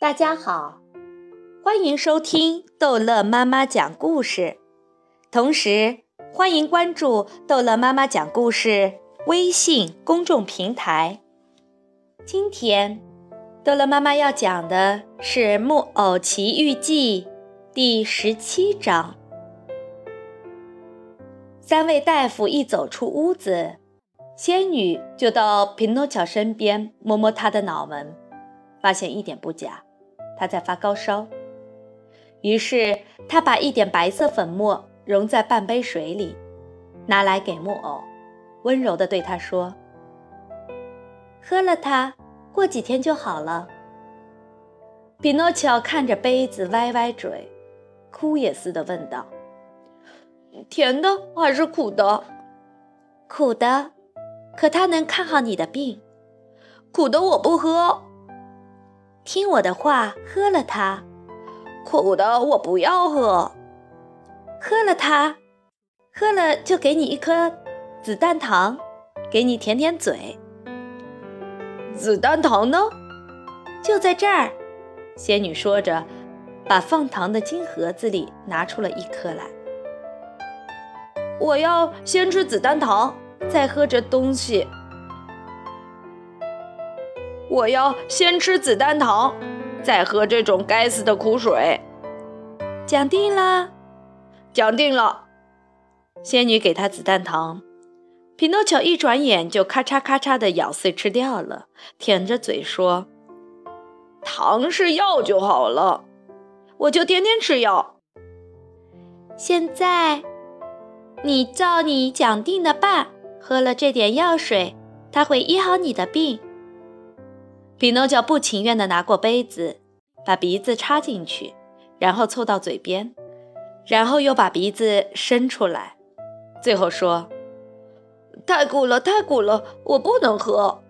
大家好，欢迎收听逗乐妈妈讲故事，同时欢迎关注逗乐妈妈讲故事微信公众平台。今天，逗乐妈妈要讲的是《木偶奇遇记》第十七章。三位大夫一走出屋子，仙女就到匹诺乔身边摸摸他的脑门，发现一点不假。他在发高烧，于是他把一点白色粉末融在半杯水里，拿来给木偶，温柔地对他说：“喝了它，过几天就好了。”匹诺乔看着杯子，歪歪嘴，哭也似的问道：“甜的还是苦的？”“苦的，可它能看好你的病。”“苦的我不喝。”听我的话，喝了它。苦的我不要喝。喝了它，喝了就给你一颗子弹糖，给你舔舔嘴。子弹糖呢？就在这儿。仙女说着，把放糖的金盒子里拿出了一颗来。我要先吃子弹糖，再喝这东西。我要先吃子弹糖，再喝这种该死的苦水。讲定了，讲定了。仙女给他子弹糖，匹诺乔一转眼就咔嚓咔嚓地咬碎吃掉了，舔着嘴说：“糖是药就好了，我就天天吃药。现在，你照你讲定的办，喝了这点药水，它会医好你的病。”匹诺乔不情愿地拿过杯子，把鼻子插进去，然后凑到嘴边，然后又把鼻子伸出来，最后说：“太苦了，太苦了，我不能喝。”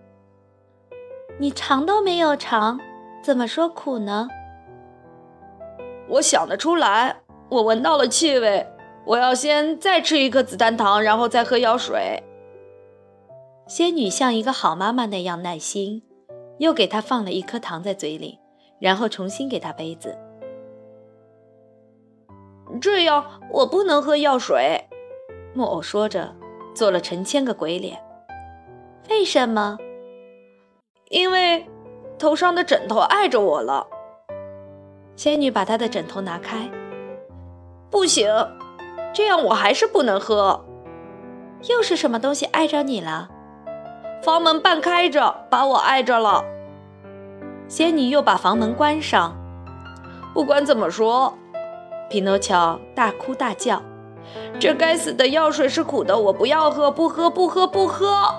你尝都没有尝，怎么说苦呢？我想得出来，我闻到了气味。我要先再吃一颗子弹糖，然后再喝药水。仙女像一个好妈妈那样耐心。又给他放了一颗糖在嘴里，然后重新给他杯子。这样我不能喝药水。木偶说着，做了成千个鬼脸。为什么？因为头上的枕头碍着我了。仙女把她的枕头拿开。不行，这样我还是不能喝。又是什么东西碍着你了？房门半开着，把我碍着了。仙女又把房门关上。不管怎么说，匹诺乔大哭大叫：“这该死的药水是苦的，我不要喝，不喝，不喝，不喝！”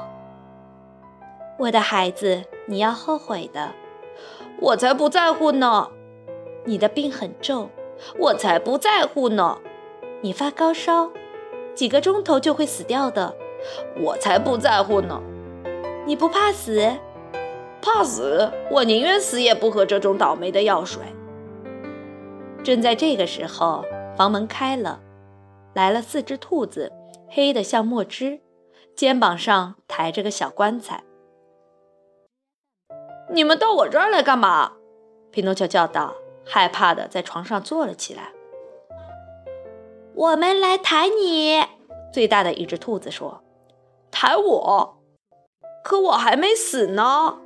我的孩子，你要后悔的。我才不在乎呢。你的病很重，我才不在乎呢。你发高烧，几个钟头就会死掉的，我才不在乎呢。你不怕死？怕死？我宁愿死也不喝这种倒霉的药水。正在这个时候，房门开了，来了四只兔子，黑的像墨汁，肩膀上抬着个小棺材。你们到我这儿来干嘛？匹诺乔叫道，害怕的在床上坐了起来。我们来抬你。最大的一只兔子说：“抬我？可我还没死呢。”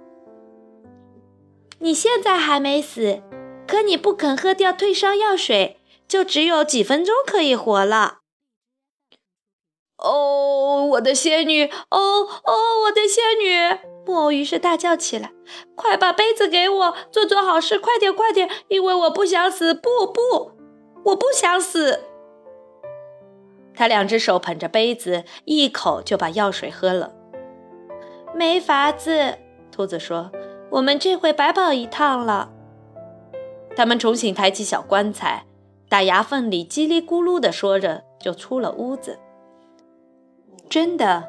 你现在还没死，可你不肯喝掉退烧药水，就只有几分钟可以活了。哦，我的仙女！哦哦，我的仙女！木偶于是大叫起来：“快把杯子给我，做做好事，快点，快点，因为我不想死！不不，我不想死！”他两只手捧着杯子，一口就把药水喝了。没法子，兔子说。我们这回白跑一趟了。他们重新抬起小棺材，打牙缝里叽里咕噜地说着，就出了屋子。真的，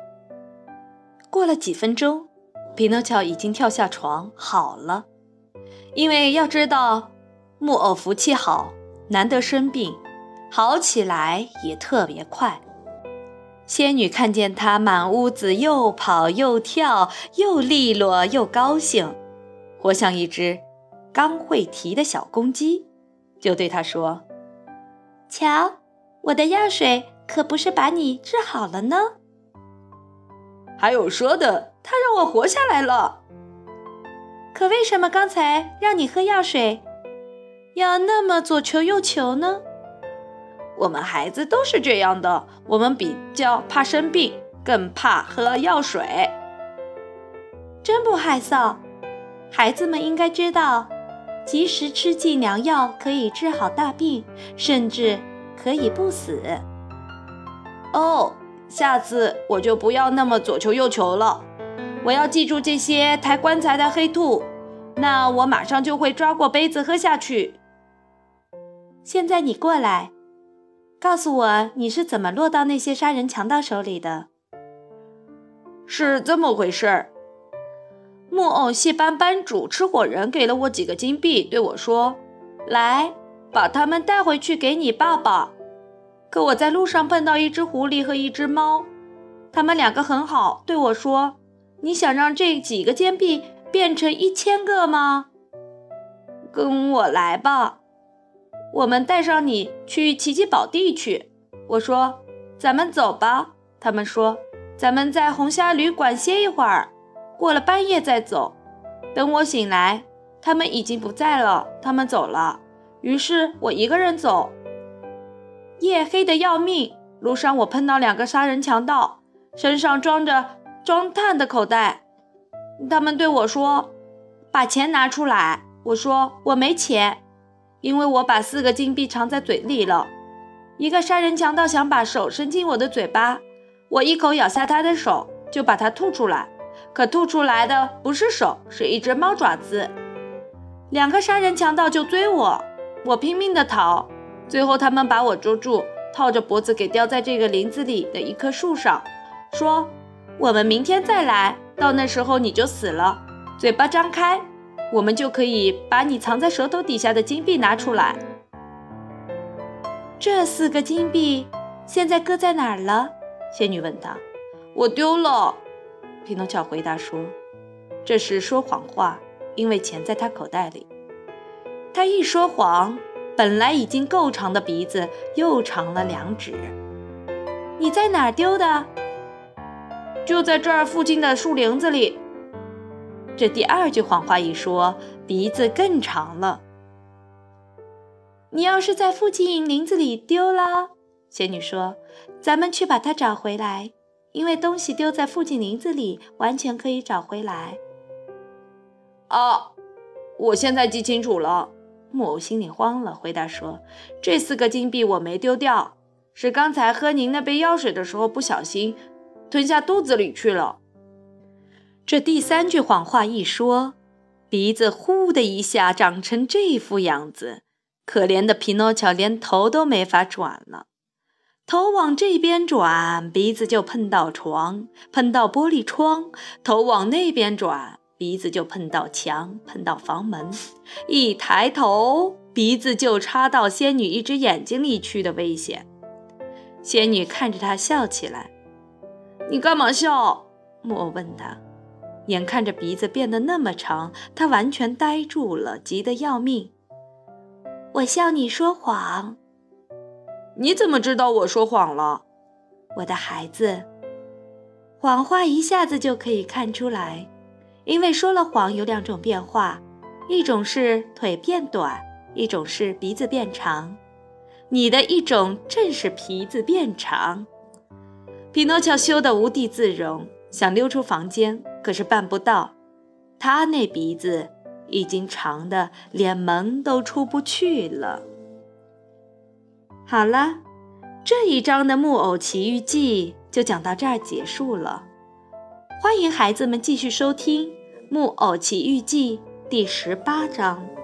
过了几分钟，匹诺乔已经跳下床，好了。因为要知道，木偶福气好，难得生病，好起来也特别快。仙女看见他满屋子又跑又跳，又利落又高兴。活像一只刚会啼的小公鸡，就对他说：“瞧，我的药水可不是把你治好了呢。还有说的，他让我活下来了。可为什么刚才让你喝药水，要那么左求右求呢？我们孩子都是这样的，我们比较怕生病，更怕喝药水。真不害臊，孩子们应该知道。”及时吃剂良药可以治好大病，甚至可以不死。哦，下次我就不要那么左求右求了。我要记住这些抬棺材的黑兔，那我马上就会抓过杯子喝下去。现在你过来，告诉我你是怎么落到那些杀人强盗手里的？是这么回事儿。木偶戏班班主吃火人给了我几个金币，对我说：“来，把它们带回去给你爸爸。”可我在路上碰到一只狐狸和一只猫，他们两个很好，对我说：“你想让这几个金币变成一千个吗？”跟我来吧，我们带上你去奇迹宝地去。我说：“咱们走吧。”他们说：“咱们在红虾旅馆歇一会儿。”过了半夜再走，等我醒来，他们已经不在了。他们走了，于是我一个人走。夜黑的要命，路上我碰到两个杀人强盗，身上装着装炭的口袋。他们对我说：“把钱拿出来。”我说：“我没钱，因为我把四个金币藏在嘴里了。”一个杀人强盗想把手伸进我的嘴巴，我一口咬下他的手，就把它吐出来。可吐出来的不是手，是一只猫爪子。两个杀人强盗就追我，我拼命的逃，最后他们把我捉住，套着脖子给吊在这个林子里的一棵树上，说：“我们明天再来，到那时候你就死了。嘴巴张开，我们就可以把你藏在舌头底下的金币拿出来。”这四个金币现在搁在哪儿了？仙女问道。我丢了。匹诺乔回答说：“这是说谎话，因为钱在他口袋里。他一说谎，本来已经够长的鼻子又长了两指。你在哪儿丢的？就在这儿附近的树林子里。这第二句谎话一说，鼻子更长了。你要是在附近林子里丢了，仙女说：‘咱们去把它找回来。’”因为东西丢在附近林子里，完全可以找回来。啊，我现在记清楚了。木偶心里慌了，回答说：“这四个金币我没丢掉，是刚才喝您那杯药水的时候不小心吞下肚子里去了。”这第三句谎话一说，鼻子呼的一下长成这副样子，可怜的匹诺乔连头都没法转了。头往这边转，鼻子就碰到床，碰到玻璃窗；头往那边转，鼻子就碰到墙，碰到房门。一抬头，鼻子就插到仙女一只眼睛里去的危险。仙女看着他笑起来：“你干嘛笑？”木偶问他。眼看着鼻子变得那么长，他完全呆住了，急得要命。我笑你说谎。你怎么知道我说谎了，我的孩子？谎话一下子就可以看出来，因为说了谎有两种变化，一种是腿变短，一种是鼻子变长。你的一种正是鼻子变长。匹诺乔羞得无地自容，想溜出房间，可是办不到，他那鼻子已经长的连门都出不去了。好了，这一章的《木偶奇遇记》就讲到这儿结束了。欢迎孩子们继续收听《木偶奇遇记》第十八章。